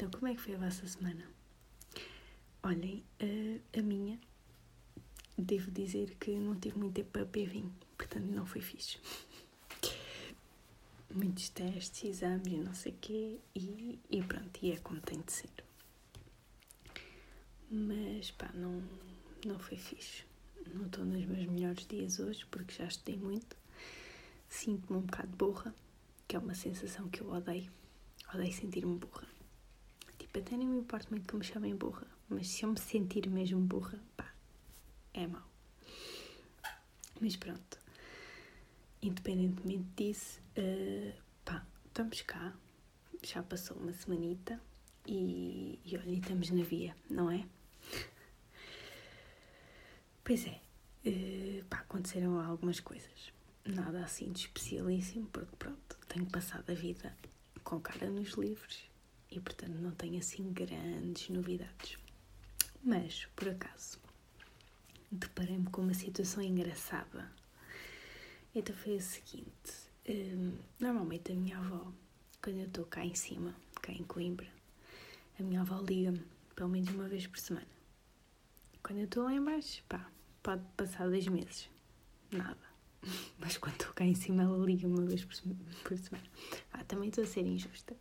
Então, como é que foi a vossa semana? Olhem, a, a minha, devo dizer que não tive muito tempo para beber vinho, portanto não foi fixe. Muitos testes, exames não sei o quê, e, e pronto, e é como tem de ser. Mas pá, não, não foi fixe. Não estou nos meus melhores dias hoje porque já estudei muito. Sinto-me um bocado burra, que é uma sensação que eu odeio. Odeio sentir-me burra. Tipo, até nem me importa muito que me chamem burra, mas se eu me sentir mesmo burra, pá, é mau. Mas pronto, independentemente disso, uh, pá, estamos cá. Já passou uma semanita e, e olha, estamos na via, não é? Pois é, uh, pá, aconteceram algumas coisas. Nada assim de especialíssimo, porque pronto, tenho passado a vida com cara nos livros e portanto não tenho assim grandes novidades. Mas, por acaso, deparei-me com uma situação engraçada. Então foi o seguinte: um, normalmente a minha avó, quando eu estou cá em cima, cá em Coimbra, a minha avó liga-me pelo menos uma vez por semana. Quando eu estou lá em baixo, pá, pode passar dois meses. Nada. Mas quando estou cá em cima, ela liga uma vez por semana. Ah, também estou a ser injusta.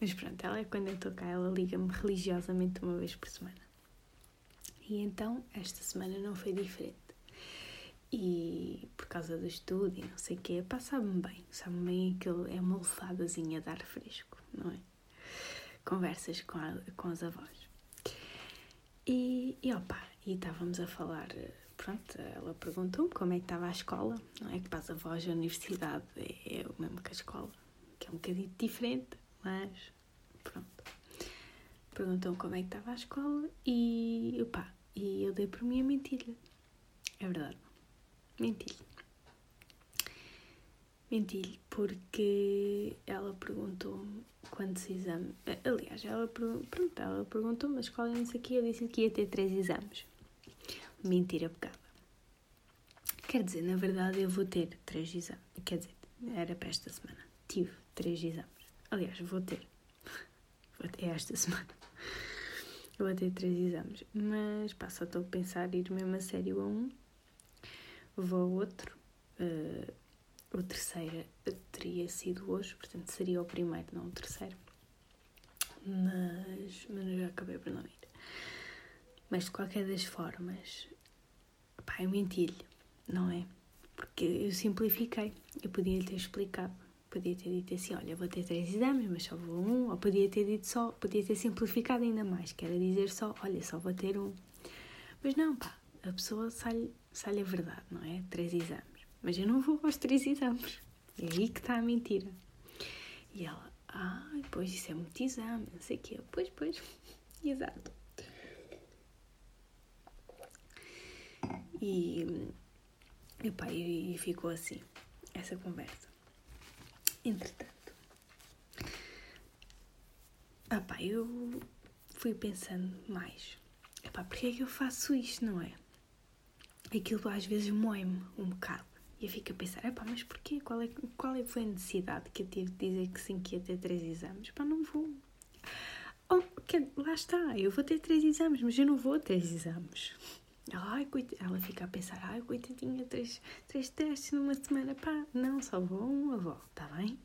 Mas pronto, ela quando eu estou cá, ela liga-me religiosamente uma vez por semana. E então, esta semana não foi diferente. E por causa do estudo e não sei o quê, pá, sabe-me bem. Sabe-me bem aquilo, é uma lefadazinha de ar fresco, não é? Conversas com, a, com os avós. E, e opa, e estávamos a falar, pronto, ela perguntou-me como é que estava a escola, não é que para as avós a universidade é, é o mesmo que a escola, que é um bocadinho diferente, mas pronto. Perguntou-me como é que estava a escola e, opa, e eu dei por mim a mentir-lhe. É verdade, menti-lhe. Menti-lhe porque ela perguntou-me quantos exames. Aliás, ela, pronto, ela perguntou-me a escola e não sei o que, eu disse que ia ter três exames. Mentira pegada. Quer dizer, na verdade eu vou ter três exames. Quer dizer, era para esta semana. Tive três exames. Aliás, vou ter. Vou ter esta semana. Vou ter três exames. Mas pá, só estou a pensar ir mesmo a sério a um. Vou a outro. Uh, o terceiro teria sido hoje, portanto seria o primeiro, não o terceiro. Mas, mas já acabei por não ir. Mas de qualquer das formas, pá, eu menti-lhe, não é? Porque eu simplifiquei. Eu podia lhe ter explicado. Podia ter dito assim: olha, vou ter três exames, mas só vou um. Ou podia ter dito só, podia ter simplificado ainda mais, que era dizer só: olha, só vou ter um. Mas não, pá, a pessoa sai, sai a verdade, não é? Três exames. Mas eu não vou aos três exames. É aí que está a mentira. E ela: ah, pois isso é muito exame, não sei o quê. Pois, pois, exato. E, epá, e, e ficou assim, essa conversa. Entretanto, epá, eu fui pensando mais. Epá, porque é que eu faço isto, não é? Aquilo às vezes moe-me um bocado. E eu fico a pensar, epá, mas porquê? Qual, é, qual é foi a necessidade que eu tive de dizer que sim, que ia ter três exames? Epá, não vou. Oh, lá está, eu vou ter três exames, mas eu não vou ter três exames. Ai, coit... Ela fica a pensar, ai, coitadinha, três, três testes numa semana, pá, não, só vou um avó, tá bem?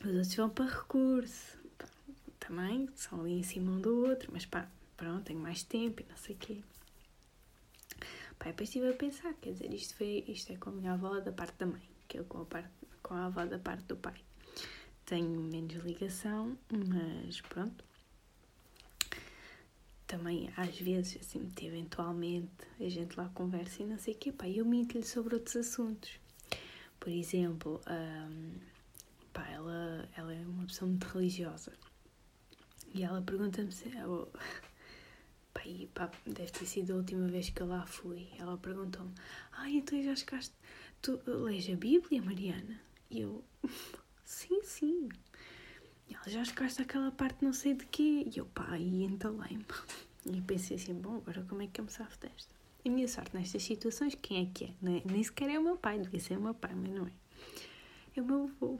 Os outros vão para recurso, pá, também, são ali em cima um do outro, mas pá, pronto, tenho mais tempo e não sei o quê. Pá, depois estive a pensar, quer dizer, isto, foi, isto é com a minha avó da parte da mãe, que eu com a, parte, com a avó da parte do pai. Tenho menos ligação, mas pronto, também às vezes, assim, eventualmente, a gente lá conversa e não sei o quê, pá, eu minto-lhe sobre outros assuntos. Por exemplo, um, pá, ela, ela é uma pessoa muito religiosa e ela pergunta-me se. Eu, pá, e, pá, deve ter sido a última vez que eu lá fui. Ela perguntou-me: Ai, então já chegaste. Tu lês a Bíblia, Mariana? E eu: Sim, sim. E ela já chegaste àquela parte não sei de quê. E eu, pá, e entalei-me. E pensei assim, bom, agora como é que eu me safo desta? A minha sorte nestas situações, quem é que é? é? Nem sequer é o meu pai, devia ser o meu pai, mas não é. É o meu avô.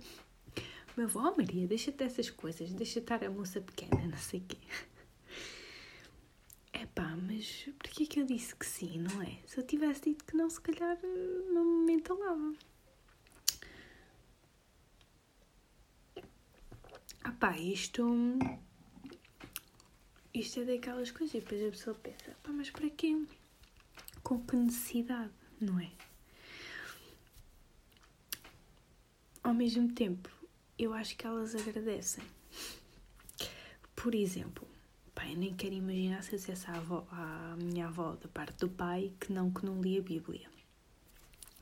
meu avô, oh Maria, deixa-te dessas coisas, deixa estar a moça pequena, não sei o quê. É pá, mas porquê que eu disse que sim, não é? Se eu tivesse dito que não, se calhar não me entalava. Ah pá, isto. Isto é daquelas coisas e depois a pessoa pensa, pá, mas para quê? Com que necessidade, não é? Ao mesmo tempo, eu acho que elas agradecem. Por exemplo, pai, nem quero imaginar se eu dissesse à, avó, à minha avó da parte do pai que não, que não lia a Bíblia.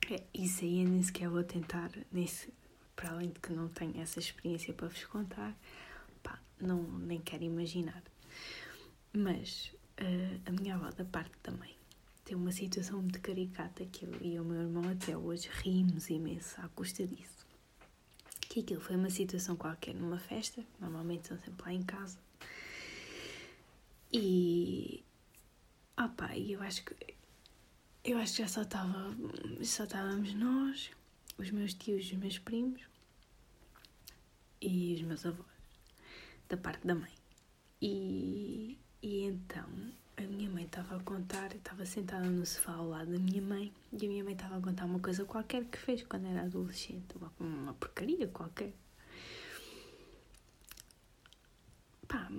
É, isso aí eu nem sequer vou tentar, nesse, para além de que não tenho essa experiência para vos contar, pá, não, nem quero imaginar. Mas uh, a minha avó da parte da mãe tem uma situação muito caricata que eu e o meu irmão até hoje rimos imenso à custa disso. Que aquilo foi uma situação qualquer numa festa, normalmente são sempre lá em casa, e. Ah pá, eu acho que. Eu acho que já só estava. Só estávamos nós, os meus tios, os meus primos e os meus avós, da parte da mãe. E, e então a minha mãe estava a contar, estava sentada no sofá ao lado da minha mãe e a minha mãe estava a contar uma coisa qualquer que fez quando era adolescente, uma, uma porcaria qualquer. Pá,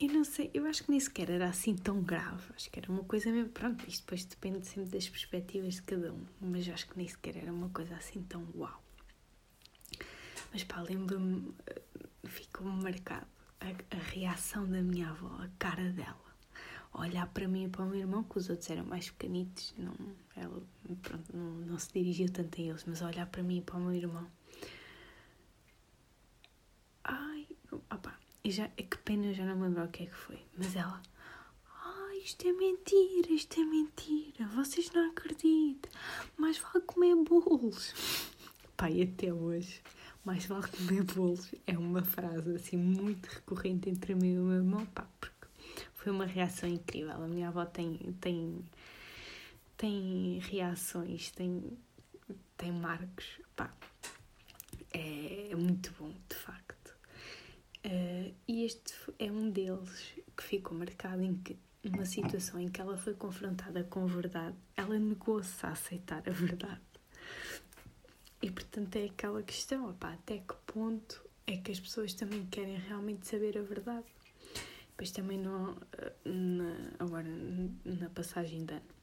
eu não sei, eu acho que nem sequer era assim tão grave. Acho que era uma coisa mesmo. Pronto, isto depois depende sempre das perspectivas de cada um. Mas acho que nem sequer era uma coisa assim tão uau. Mas pá, lembro-me, eh, ficou-me marcado a, a, reação da minha avó, a cara dela. Olhar para mim e para o meu irmão, que os outros eram mais pequenitos, não, ela pronto, não, não se dirigiu tanto a eles, mas olhar para mim e para o meu irmão. Ai, opá, e já, é que pena, já não me lembro o que é que foi. Mas ela, ah, isto é mentira, isto é mentira, vocês não acreditam. Mais vale comer bolos. Pai, até hoje, mais vale comer bolos é uma frase assim muito recorrente entre mim e o meu irmão, pá, porque foi uma reação incrível. A minha avó tem, tem, tem reações, tem, tem marcos, pá, é, é muito bom, de facto. Uh, e este é um deles que ficou marcado em que, numa situação em que ela foi confrontada com a verdade, ela negou-se a aceitar a verdade. E portanto é aquela questão, opá, até que ponto é que as pessoas também querem realmente saber a verdade? Depois também no, na, agora na passagem de ano.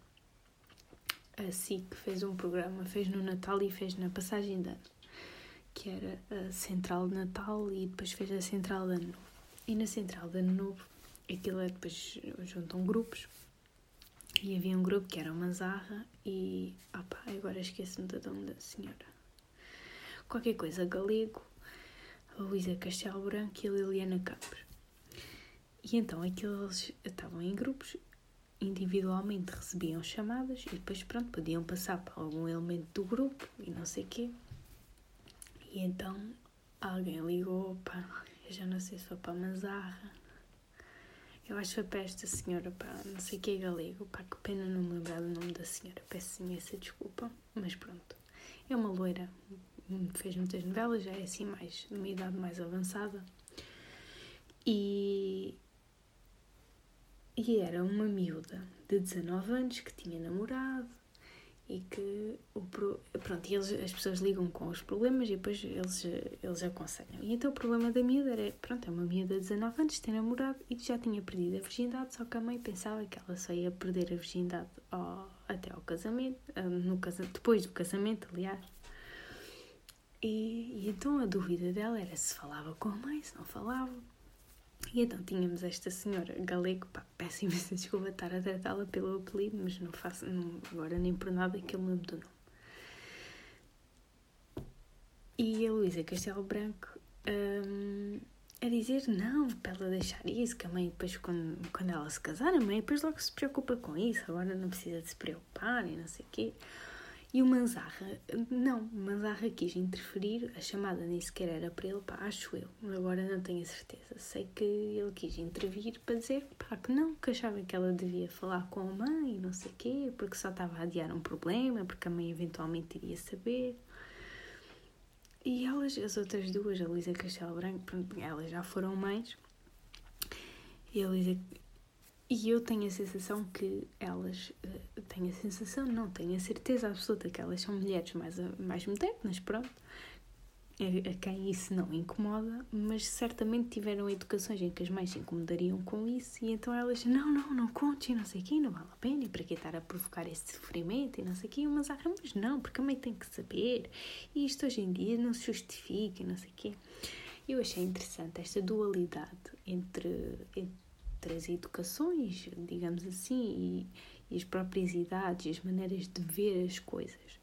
A SIC fez um programa, fez no Natal e fez na passagem de ano que era a Central de Natal e depois fez a Central de Ano Novo. E na Central de Ano Novo, aquilo é depois juntam grupos e havia um grupo que era uma Zarra e. Ah pá, agora esqueço-me do nome da senhora. Qualquer coisa galego, Luísa Castelo Branco e Liliana Campos. E então aqueles estavam em grupos, individualmente recebiam chamadas e depois, pronto, podiam passar para algum elemento do grupo e não sei o quê. E então alguém ligou, pá, eu já não sei se foi para a Mazarra. Eu acho que foi para esta senhora, pá, não sei que é galego, pá, que pena não me lembrar do nome da senhora, peço imensa desculpa, mas pronto. É uma loira, fez muitas novelas, já é assim mais, de uma idade mais avançada. E, e era uma miúda de 19 anos que tinha namorado e que o pronto, eles, as pessoas ligam com os problemas e depois eles, eles aconselham. E então o problema da miúda era, pronto, é uma miúda de 19 anos, tem namorado e já tinha perdido a virgindade, só que a mãe pensava que ela só ia perder a virgindade ao, até ao casamento, ah, no casa, depois do casamento, aliás. E, e então a dúvida dela era se falava com a mãe, se não falava. E então tínhamos esta senhora galego, pá, peço desculpa estar a tratá-la pelo apelido, mas não faço, não, agora nem por nada que eu me do nome. E a Luísa Castelo Branco hum, a dizer não, para ela deixar isso, que a mãe depois, quando, quando ela se casar, a mãe depois logo se preocupa com isso, agora não precisa de se preocupar e não sei o quê. E o Manzarra, não, o Manzarra quis interferir, a chamada nem sequer era para ele, pá, acho eu, agora não tenho a certeza. Sei que ele quis intervir para dizer, pá, que não, que achava que ela devia falar com a mãe, não sei o quê, porque só estava a adiar um problema, porque a mãe eventualmente iria saber. e elas, as outras duas, a Luísa Castelo Branco, pronto, elas já foram mães. E a Luísa. E eu tenho a sensação que elas. Uh, tenho a sensação, não, tenho a certeza absoluta que elas são mulheres mais, mais modernas, pronto a, quem isso não incomoda, mas certamente tiveram educações em que as mães se incomodariam com isso e então elas, não, não, não contes e não sei o quê, não vale a pena, e para que estar a provocar esse sofrimento e não sei o quê, mas, ah, mas não, porque a mãe tem que saber e isto hoje em dia não se justifica e não sei o quê. Eu achei interessante esta dualidade entre, entre as educações, digamos assim, e, e as próprias idades, as maneiras de ver as coisas.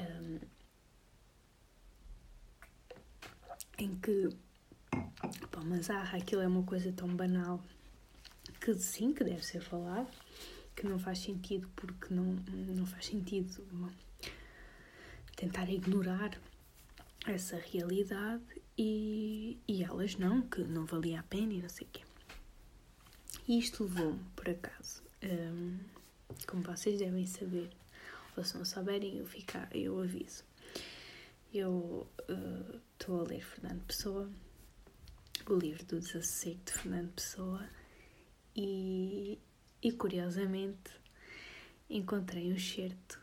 Um, em que, pá, mas ah, aquilo é uma coisa tão banal que sim, que deve ser falado, que não faz sentido porque não, não faz sentido tentar ignorar essa realidade e, e elas não, que não valia a pena e não sei o quê. E isto levou-me, por acaso, um, como vocês devem saber, ou se não souberem, eu, ficar, eu aviso. Eu estou uh, a ler Fernando Pessoa, o livro do Desassossego de Fernando Pessoa, e, e curiosamente encontrei um certo.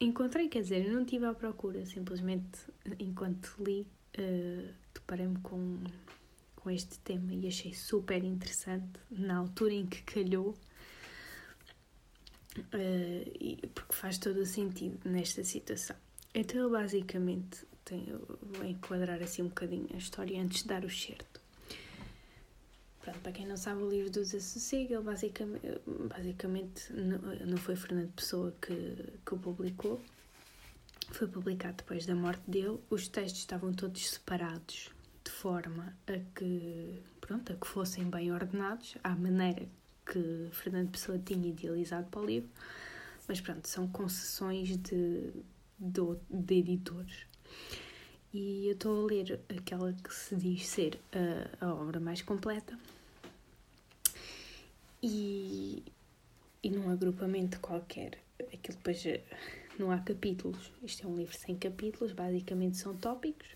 Encontrei, quer dizer, eu não estive à procura, simplesmente enquanto li, uh, deparei-me com, com este tema e achei super interessante na altura em que calhou. Uh, porque faz todo o sentido nesta situação. Então ele basicamente tem, vou enquadrar assim um bocadinho a história antes de dar o certo. Pronto, para quem não sabe, o livro do Desassossego, ele basicamente, basicamente não foi Fernando Pessoa que, que o publicou, foi publicado depois da morte dele. Os textos estavam todos separados de forma a que, pronto, a que fossem bem ordenados, à maneira que Fernando Pessoa tinha idealizado para o livro. Mas pronto, são concessões de de, de editores. E eu estou a ler aquela que se diz ser a, a obra mais completa. E, e num agrupamento qualquer, aquilo depois não há capítulos. Isto é um livro sem capítulos, basicamente são tópicos.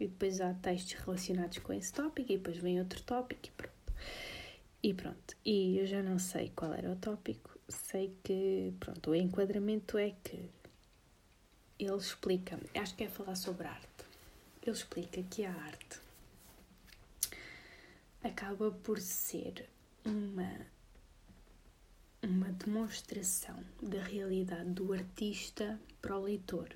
E depois há textos relacionados com esse tópico, e depois vem outro tópico e pronto. E pronto. E eu já não sei qual era o tópico. Sei que, pronto, o enquadramento é que ele explica, acho que é falar sobre arte. Ele explica que a arte acaba por ser uma uma demonstração da realidade do artista para o leitor.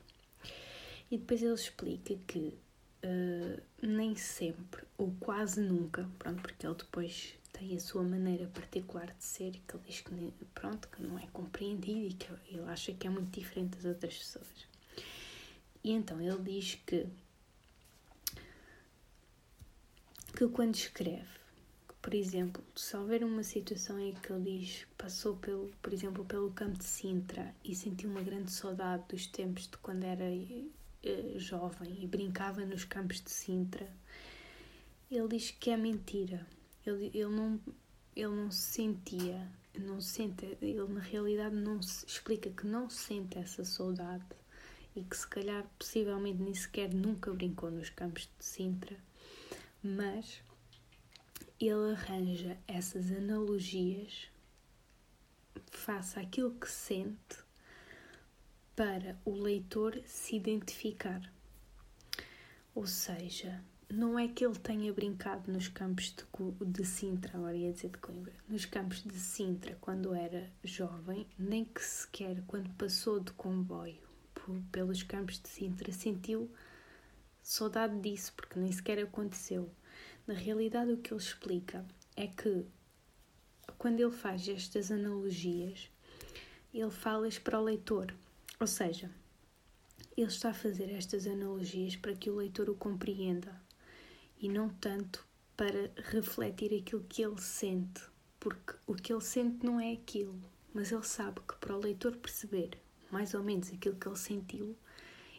E depois ele explica que uh, nem sempre, ou quase nunca, pronto, porque ele depois tem a sua maneira particular de ser, que ele diz que, pronto, que não é compreendido e que ele acha que é muito diferente das outras pessoas. E então ele diz que, que quando escreve, que, por exemplo, se houver uma situação em que ele diz passou pelo, por exemplo, pelo campo de Sintra e sentiu uma grande saudade dos tempos de quando era uh, jovem e brincava nos campos de Sintra, ele diz que é mentira. Ele, ele, não, ele não se sentia, não sente, ele na realidade não se, explica que não sente essa saudade e que se calhar possivelmente nem sequer nunca brincou nos campos de Sintra, mas ele arranja essas analogias face àquilo que sente para o leitor se identificar. Ou seja, não é que ele tenha brincado nos campos de, de, Sintra, agora ia dizer de Coimbra, nos campos de Sintra quando era jovem, nem que sequer quando passou de comboio pelos campos de Sintra, sentiu saudade disso, porque nem sequer aconteceu. Na realidade, o que ele explica é que quando ele faz estas analogias, ele fala-as para o leitor, ou seja, ele está a fazer estas analogias para que o leitor o compreenda e não tanto para refletir aquilo que ele sente, porque o que ele sente não é aquilo, mas ele sabe que para o leitor perceber mais ou menos aquilo que ele sentiu,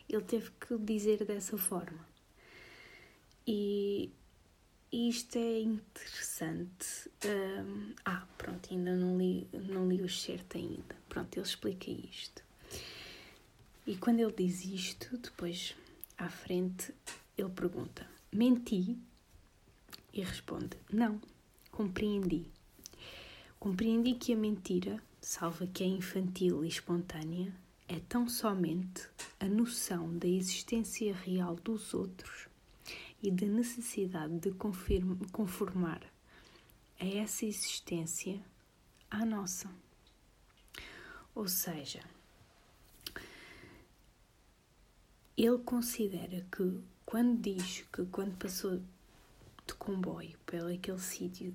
ele teve que dizer dessa forma. E isto é interessante. Um, ah, pronto, ainda não li, não li o certo ainda. Pronto, ele explica isto. E quando ele diz isto, depois à frente, ele pergunta: Menti? E responde: Não, compreendi. Compreendi que a mentira, salva que é infantil e espontânea, é tão somente a noção da existência real dos outros e da necessidade de conformar a essa existência à nossa. Ou seja, ele considera que quando diz que quando passou de comboio pelo aquele sítio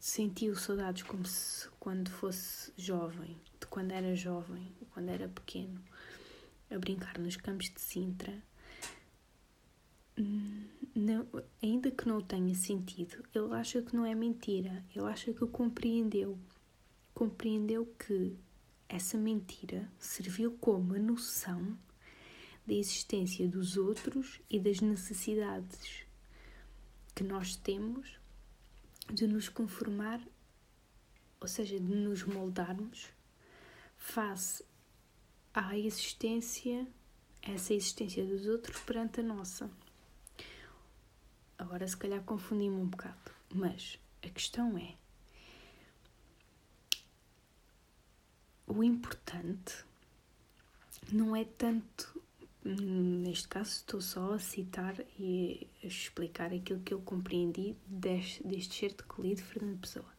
sentiu saudades como se quando fosse jovem, de quando era jovem, quando era pequeno, a brincar nos campos de Sintra, não, ainda que não tenha sentido, ele acha que não é mentira, ele acha que compreendeu. Compreendeu que essa mentira serviu como a noção da existência dos outros e das necessidades que nós temos de nos conformar, ou seja, de nos moldarmos face à existência, essa existência dos outros perante a nossa. Agora, se calhar, confundi-me um bocado, mas a questão é: o importante não é tanto. Neste caso, estou só a citar e a explicar aquilo que eu compreendi deste, deste certo que li de Fernando Pessoa.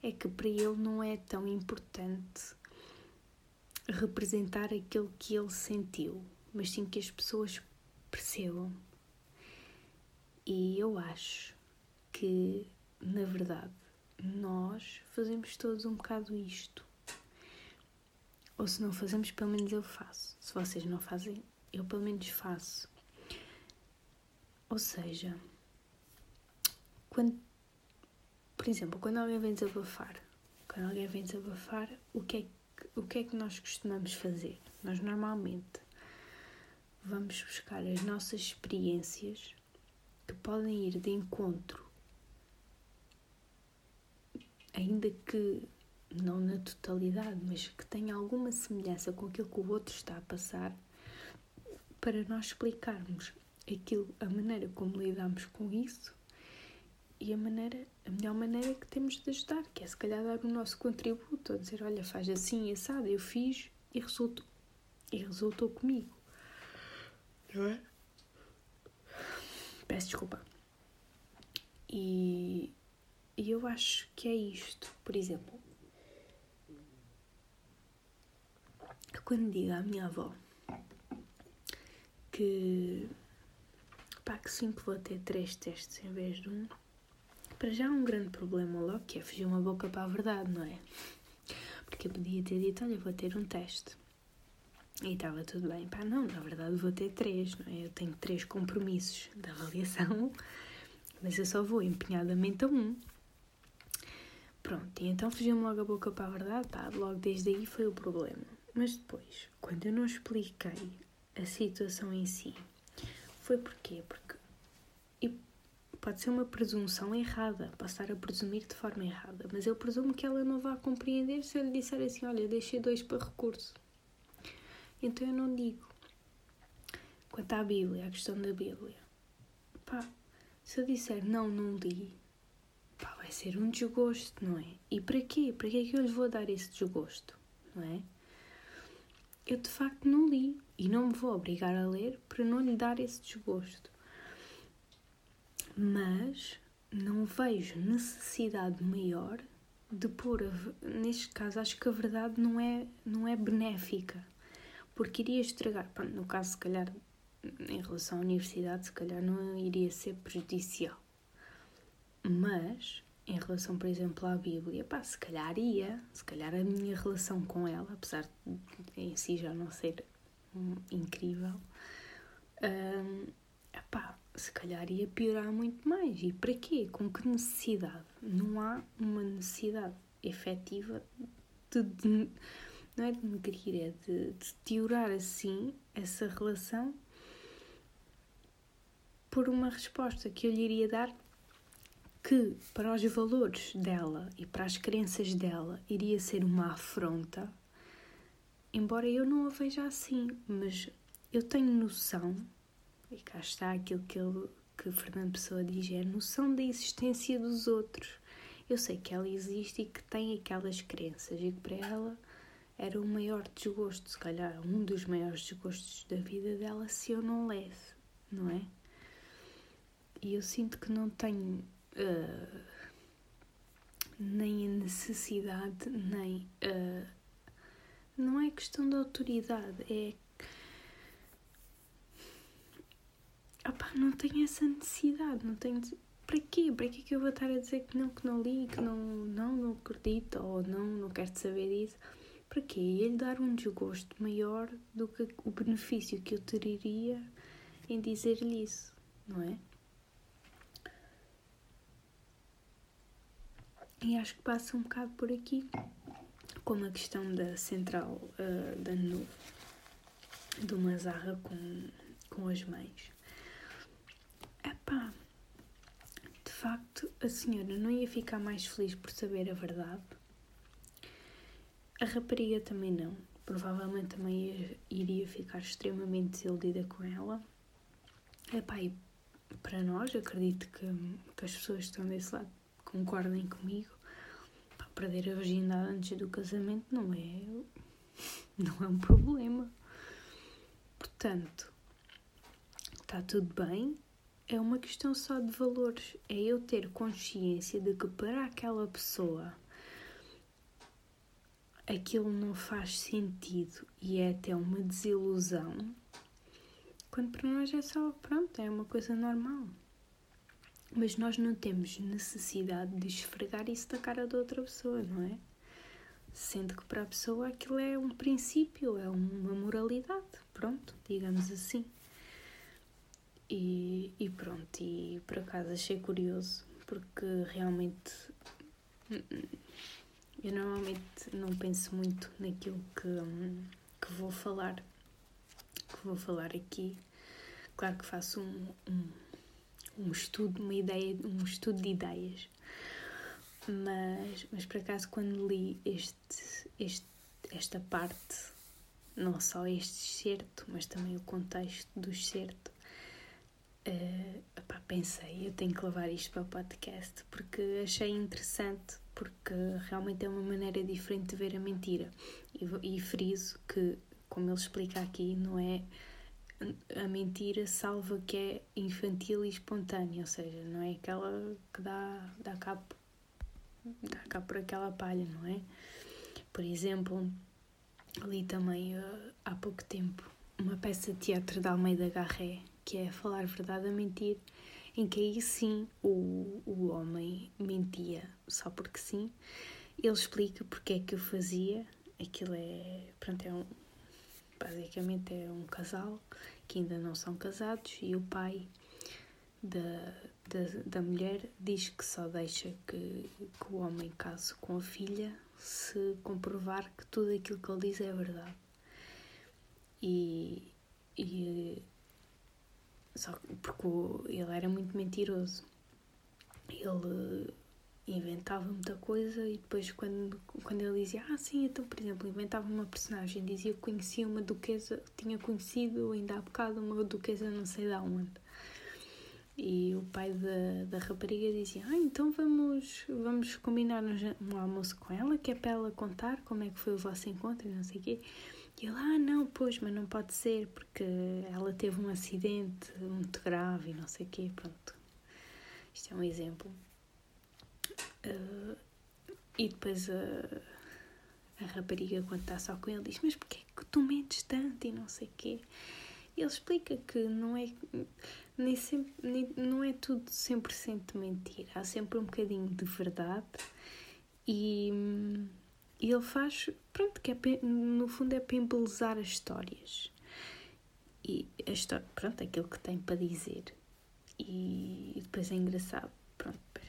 É que para ele não é tão importante representar aquilo que ele sentiu, mas sim que as pessoas percebam. E eu acho que, na verdade, nós fazemos todos um bocado isto. Ou se não fazemos, pelo menos eu faço. Se vocês não fazem, eu pelo menos faço. Ou seja, quando, por exemplo, quando alguém vem desabafar, quando alguém vem desabafar, o que é que o que é que nós costumamos fazer? Nós normalmente vamos buscar as nossas experiências que podem ir de encontro, ainda que não na totalidade, mas que tenha alguma semelhança com aquilo que o outro está a passar, para nós explicarmos aquilo, a maneira como lidamos com isso e a maneira, a melhor maneira que temos de ajudar, que é se calhar dar o nosso contributo, a dizer, olha, faz assim, assado, eu fiz e resultou, e resultou comigo. Não é? Peço desculpa. E, e eu acho que é isto, por exemplo. Quando digo à minha avó que pá, que sinto vou ter três testes em vez de um, para já um grande problema logo, que é fugir uma boca para a verdade, não é? Porque eu podia ter dito, olha, vou ter um teste. E estava tudo bem. Pá, não, na verdade vou ter três, não é? Eu tenho três compromissos da avaliação, mas eu só vou empenhadamente a um. Pronto, e então fugiu-me logo a boca para a verdade, pá, logo desde aí foi o problema. Mas depois, quando eu não expliquei a situação em si, foi porquê? Porque pode ser uma presunção errada, passar a presumir de forma errada, mas eu presumo que ela não vá compreender se eu lhe disser assim: olha, deixei dois para recurso. Então eu não digo. Quanto à Bíblia, a questão da Bíblia, pá, se eu disser não, não li, pá, vai ser um desgosto, não é? E para quê? Para que é que eu lhe vou dar esse desgosto, não é? Eu de facto não li e não me vou obrigar a ler para não lhe dar esse desgosto. Mas não vejo necessidade maior de pôr, a, neste caso, acho que a verdade não é, não é benéfica, porque iria estragar, no caso, se calhar, em relação à universidade, se calhar não iria ser prejudicial, mas em relação, por exemplo, à Bíblia, pá, se calhar ia, se calhar a minha relação com ela, apesar de em si já não ser hum, incrível, hum, epá, se calhar ia piorar muito mais. E para quê? Com que necessidade? Não há uma necessidade efetiva de, de não é de negrir, é de, de deteriorar assim essa relação por uma resposta que eu lhe iria dar que para os valores dela e para as crenças dela iria ser uma afronta, embora eu não a veja assim, mas eu tenho noção E cá está aquilo que, ele, que Fernando Pessoa diz: é a noção da existência dos outros. Eu sei que ela existe e que tem aquelas crenças e que para ela era o maior desgosto, se calhar um dos maiores desgostos da vida dela se eu não lesse, não é? E eu sinto que não tenho uh, nem a necessidade, nem. Uh, não é questão de autoridade, é. Opa, não tenho essa necessidade, não tenho. Para quê? Para quê que eu vou estar a dizer que não, que não li, que não, não, não acredito ou não, não quero saber disso? Para quê? Ia-lhe dar um desgosto maior do que o benefício que eu teria em dizer-lhe isso, não é? E acho que passa um bocado por aqui, como a questão da central uh, da nuvem, do Mazarra com, com as mães. Epá, de facto, a senhora não ia ficar mais feliz por saber a verdade a rapariga também não. Provavelmente também iria ficar extremamente desiludida com ela. Epá, e para nós, acredito que, que as pessoas que estão desse lado concordem comigo. Pá, perder a virgindade antes do casamento não é, não é um problema. Portanto, está tudo bem. É uma questão só de valores. É eu ter consciência de que para aquela pessoa aquilo não faz sentido e é até uma desilusão, quando para nós é só, pronto, é uma coisa normal. Mas nós não temos necessidade de esfregar isso da cara da outra pessoa, não é? Sendo que para a pessoa aquilo é um princípio, é uma moralidade, pronto, digamos assim. E, e pronto, e por acaso achei curioso, porque realmente eu normalmente não penso muito naquilo que, que vou falar, que vou falar aqui. Claro que faço um, um, um estudo, uma ideia, um estudo de ideias. Mas, mas por acaso quando li este, este, esta parte, não só este certo, mas também o contexto do certo, uh, epá, pensei, eu tenho que levar isto para o podcast porque achei interessante porque realmente é uma maneira diferente de ver a mentira. E, e friso que, como ele explica aqui, não é a mentira salva que é infantil e espontânea, ou seja, não é aquela que dá, dá, cabo, dá cabo por aquela palha, não é? Por exemplo, li também uh, há pouco tempo uma peça de teatro de Almeida Garré, que é Falar Verdade a Mentir, em que aí sim o, o homem mentia só porque sim. Ele explica porque é que o fazia. Aquilo é. Pronto, é um. Basicamente é um casal que ainda não são casados e o pai da, da, da mulher diz que só deixa que, que o homem case com a filha se comprovar que tudo aquilo que ele diz é verdade. E, e só porque ele era muito mentiroso. Ele inventava muita coisa e depois quando, quando ele dizia, ah sim, então por exemplo, inventava uma personagem, dizia que conhecia uma duquesa, tinha conhecido ainda há bocado uma duquesa não sei de onde. E o pai da, da rapariga dizia, ah, então vamos, vamos combinar um, almoço com ela, que é para ela contar como é que foi o vosso encontro e não sei o quê. E ele, ah, não, pois, mas não pode ser porque ela teve um acidente muito grave e não sei o quê, pronto. Isto é um exemplo. Uh, e depois a, a rapariga, quando está só com ele, diz: Mas porquê que tu mentes tanto e não sei o quê? Ele explica que não é, nem sempre, nem, não é tudo 100% mentira, há sempre um bocadinho de verdade e e ele faz, pronto, que é, no fundo é para embelezar as histórias. E a história, pronto, aquilo que tem para dizer. E, depois é engraçado,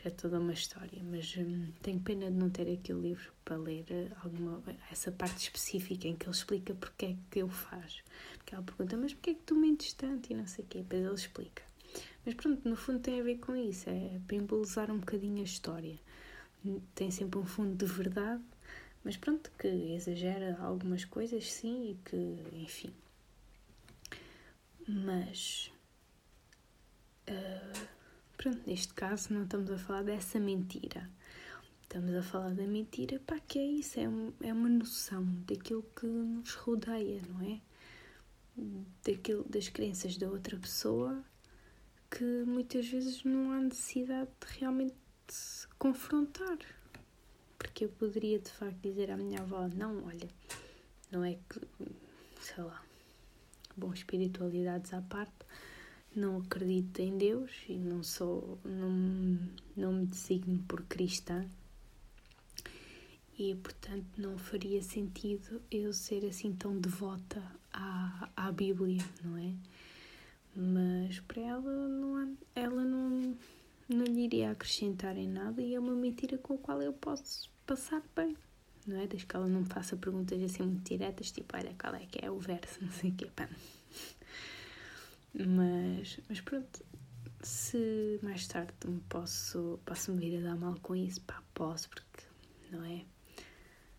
é toda uma história, mas hum, tenho pena de não ter aqui o livro para ler eh, alguma, essa parte específica em que ele explica porque é que ele faz. Porque ela pergunta, mas porquê é que tu mentes tanto e não sei o quê, depois ele explica. Mas pronto, no fundo tem a ver com isso, é para embelezar um bocadinho a história. Tem sempre um fundo de verdade mas pronto, que exagera algumas coisas, sim, e que, enfim. Mas Uh, pronto, neste caso não estamos a falar dessa mentira. Estamos a falar da mentira, pá, que é isso, é, um, é uma noção daquilo que nos rodeia, não é? Daquilo, das crenças da outra pessoa que muitas vezes não há necessidade de realmente se confrontar. Porque eu poderia de facto dizer à minha avó: não, olha, não é que, sei lá, bom, espiritualidades à parte, não acredito em Deus e não sou, não, não me designo por cristã e portanto não faria sentido eu ser assim tão devota à, à Bíblia, não é? Mas para ela não ela não, não lhe iria acrescentar em nada e é uma mentira com a qual eu posso passar bem, não é? Desde que ela não me faça perguntas assim muito diretas, tipo, olha, qual é que é o verso, não sei o quê, pá. Mas, mas pronto, se mais tarde me posso, posso me vir a dar mal com isso, pá, posso, porque, não é?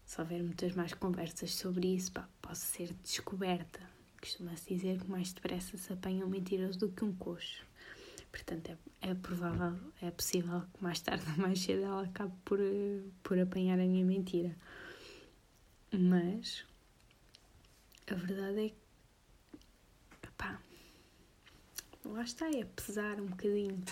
Se houver muitas mais conversas sobre isso, pá, posso ser descoberta. Costuma-se dizer que mais depressa se apanha um mentiroso do que um coxo. Portanto, é, é provável, é possível que mais tarde ou mais cedo ela acabe por, por apanhar a minha mentira. Mas a verdade é que, pá, lá está, é pesar um bocadinho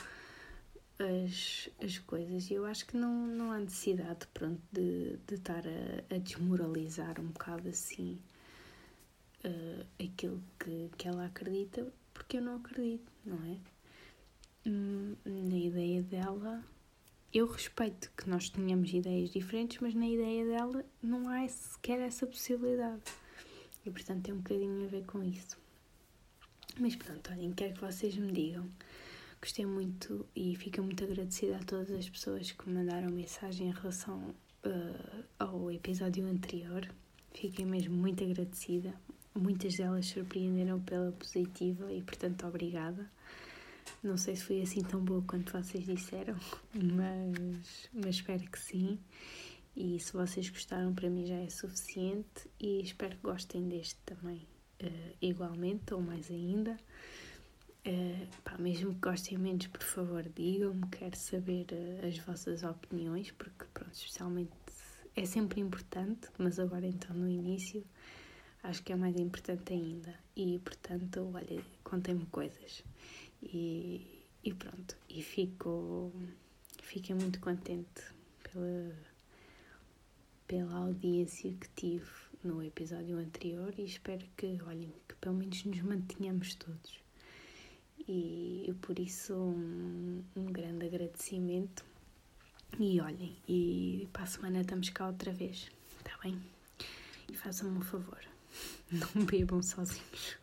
as, as coisas. E eu acho que não, não há necessidade, pronto, de, de estar a, a desmoralizar um bocado assim uh, aquilo que, que ela acredita, porque eu não acredito, não é? Hum, na ideia dela, eu respeito que nós tenhamos ideias diferentes, mas na ideia dela não há sequer essa possibilidade. E portanto tem um bocadinho a ver com isso. Mas pronto, olhem, quero que vocês me digam. Gostei muito e fico muito agradecida a todas as pessoas que me mandaram mensagem em relação uh, ao episódio anterior. Fiquei mesmo muito agradecida. Muitas delas surpreenderam pela positiva e, portanto, obrigada. Não sei se foi assim tão boa quanto vocês disseram, mas, mas espero que sim. E se vocês gostaram, para mim já é suficiente. E espero que gostem deste também uh, igualmente ou mais ainda. Uh, pá, mesmo que gostem menos, por favor, digam-me. Quero saber uh, as vossas opiniões, porque, pronto, especialmente é sempre importante, mas agora, então, no início, acho que é mais importante ainda. E, portanto, olha, contem-me coisas. E, e pronto, e fico, fiquei muito contente pela, pela audiência que tive no episódio anterior e espero que, olhem, que pelo menos nos mantenhamos todos. E, e por isso um, um grande agradecimento. E olhem, e para a semana estamos cá outra vez, está bem? E façam-me um favor, não bebam sozinhos.